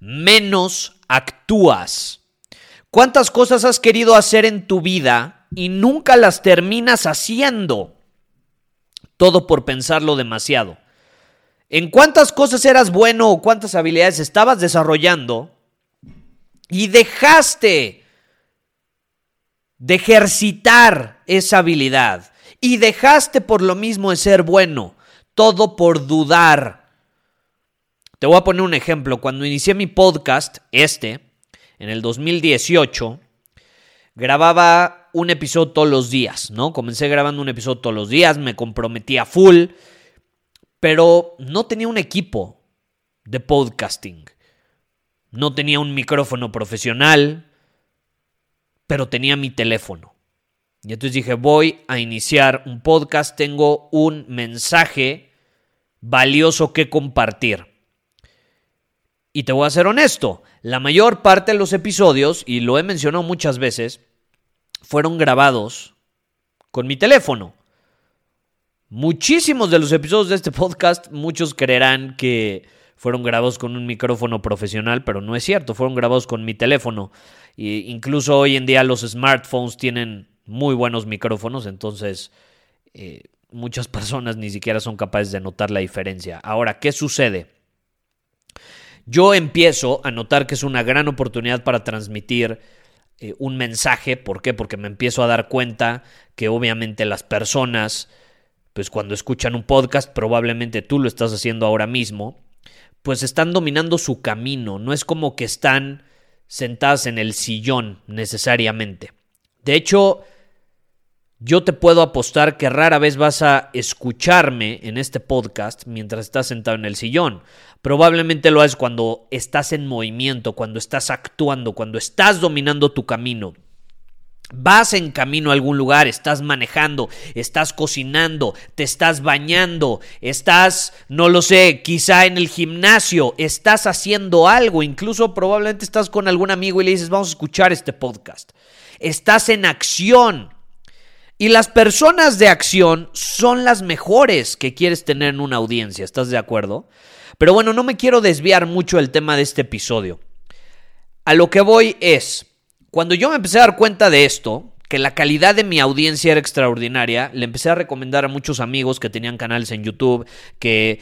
menos actúas. ¿Cuántas cosas has querido hacer en tu vida y nunca las terminas haciendo? Todo por pensarlo demasiado. ¿En cuántas cosas eras bueno o cuántas habilidades estabas desarrollando y dejaste de ejercitar esa habilidad y dejaste por lo mismo de ser bueno? Todo por dudar te voy a poner un ejemplo. Cuando inicié mi podcast, este, en el 2018, grababa un episodio todos los días, ¿no? Comencé grabando un episodio todos los días, me comprometía full, pero no tenía un equipo de podcasting. No tenía un micrófono profesional, pero tenía mi teléfono. Y entonces dije, voy a iniciar un podcast, tengo un mensaje valioso que compartir. Y te voy a ser honesto, la mayor parte de los episodios, y lo he mencionado muchas veces, fueron grabados con mi teléfono. Muchísimos de los episodios de este podcast, muchos creerán que fueron grabados con un micrófono profesional, pero no es cierto, fueron grabados con mi teléfono. E incluso hoy en día los smartphones tienen muy buenos micrófonos, entonces eh, muchas personas ni siquiera son capaces de notar la diferencia. Ahora, ¿qué sucede? Yo empiezo a notar que es una gran oportunidad para transmitir eh, un mensaje. ¿Por qué? Porque me empiezo a dar cuenta que obviamente las personas, pues cuando escuchan un podcast, probablemente tú lo estás haciendo ahora mismo, pues están dominando su camino. No es como que están sentadas en el sillón necesariamente. De hecho, yo te puedo apostar que rara vez vas a escucharme en este podcast mientras estás sentado en el sillón. Probablemente lo haces cuando estás en movimiento, cuando estás actuando, cuando estás dominando tu camino. Vas en camino a algún lugar, estás manejando, estás cocinando, te estás bañando, estás, no lo sé, quizá en el gimnasio, estás haciendo algo, incluso probablemente estás con algún amigo y le dices, vamos a escuchar este podcast. Estás en acción. Y las personas de acción son las mejores que quieres tener en una audiencia, ¿estás de acuerdo? Pero bueno, no me quiero desviar mucho del tema de este episodio. A lo que voy es, cuando yo me empecé a dar cuenta de esto, que la calidad de mi audiencia era extraordinaria, le empecé a recomendar a muchos amigos que tenían canales en YouTube, que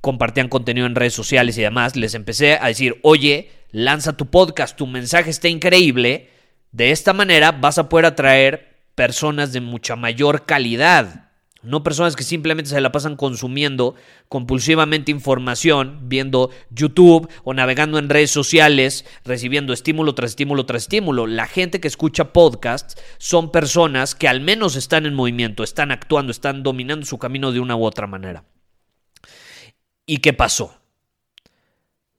compartían contenido en redes sociales y demás, les empecé a decir, oye, lanza tu podcast, tu mensaje está increíble, de esta manera vas a poder atraer personas de mucha mayor calidad. No personas que simplemente se la pasan consumiendo compulsivamente información, viendo YouTube o navegando en redes sociales, recibiendo estímulo tras estímulo tras estímulo. La gente que escucha podcasts son personas que al menos están en movimiento, están actuando, están dominando su camino de una u otra manera. ¿Y qué pasó?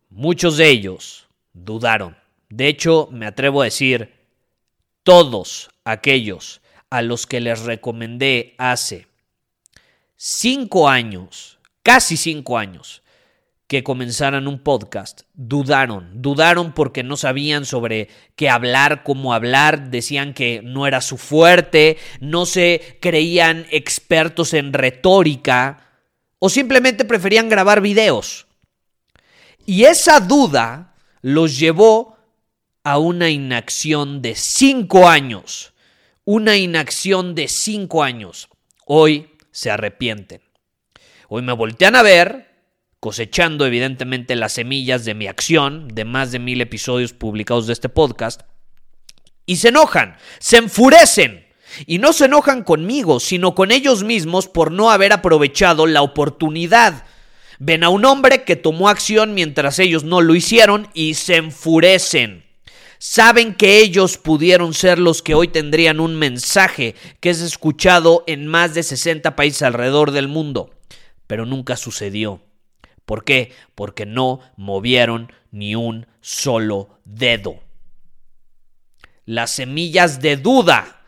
Muchos de ellos dudaron. De hecho, me atrevo a decir, todos aquellos a los que les recomendé hace cinco años, casi cinco años, que comenzaran un podcast, dudaron, dudaron porque no sabían sobre qué hablar, cómo hablar, decían que no era su fuerte, no se creían expertos en retórica o simplemente preferían grabar videos. Y esa duda los llevó a una inacción de cinco años una inacción de cinco años. Hoy se arrepienten. Hoy me voltean a ver cosechando evidentemente las semillas de mi acción, de más de mil episodios publicados de este podcast, y se enojan, se enfurecen. Y no se enojan conmigo, sino con ellos mismos por no haber aprovechado la oportunidad. Ven a un hombre que tomó acción mientras ellos no lo hicieron y se enfurecen. Saben que ellos pudieron ser los que hoy tendrían un mensaje que es escuchado en más de 60 países alrededor del mundo, pero nunca sucedió. ¿Por qué? Porque no movieron ni un solo dedo. Las semillas de duda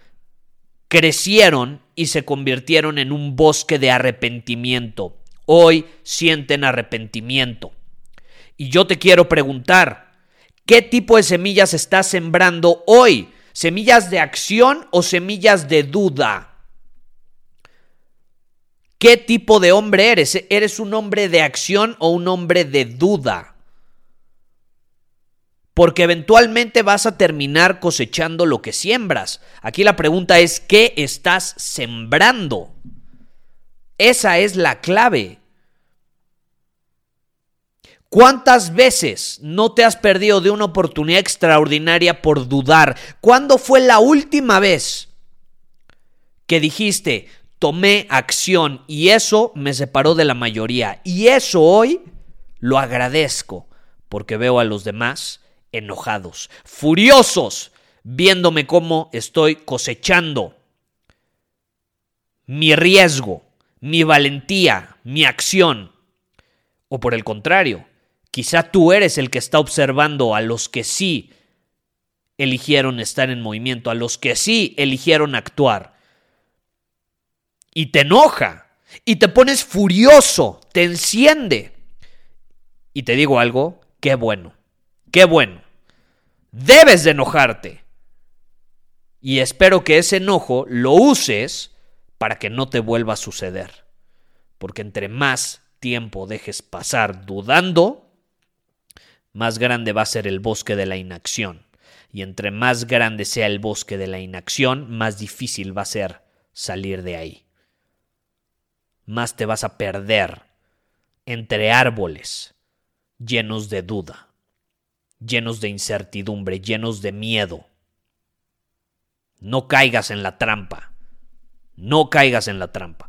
crecieron y se convirtieron en un bosque de arrepentimiento. Hoy sienten arrepentimiento. Y yo te quiero preguntar, ¿Qué tipo de semillas estás sembrando hoy? ¿Semillas de acción o semillas de duda? ¿Qué tipo de hombre eres? ¿Eres un hombre de acción o un hombre de duda? Porque eventualmente vas a terminar cosechando lo que siembras. Aquí la pregunta es, ¿qué estás sembrando? Esa es la clave. ¿Cuántas veces no te has perdido de una oportunidad extraordinaria por dudar? ¿Cuándo fue la última vez que dijiste, tomé acción y eso me separó de la mayoría? Y eso hoy lo agradezco porque veo a los demás enojados, furiosos, viéndome cómo estoy cosechando mi riesgo, mi valentía, mi acción. O por el contrario, Quizá tú eres el que está observando a los que sí eligieron estar en movimiento, a los que sí eligieron actuar. Y te enoja, y te pones furioso, te enciende. Y te digo algo, qué bueno, qué bueno. Debes de enojarte. Y espero que ese enojo lo uses para que no te vuelva a suceder. Porque entre más tiempo dejes pasar dudando, más grande va a ser el bosque de la inacción. Y entre más grande sea el bosque de la inacción, más difícil va a ser salir de ahí. Más te vas a perder entre árboles llenos de duda, llenos de incertidumbre, llenos de miedo. No caigas en la trampa. No caigas en la trampa.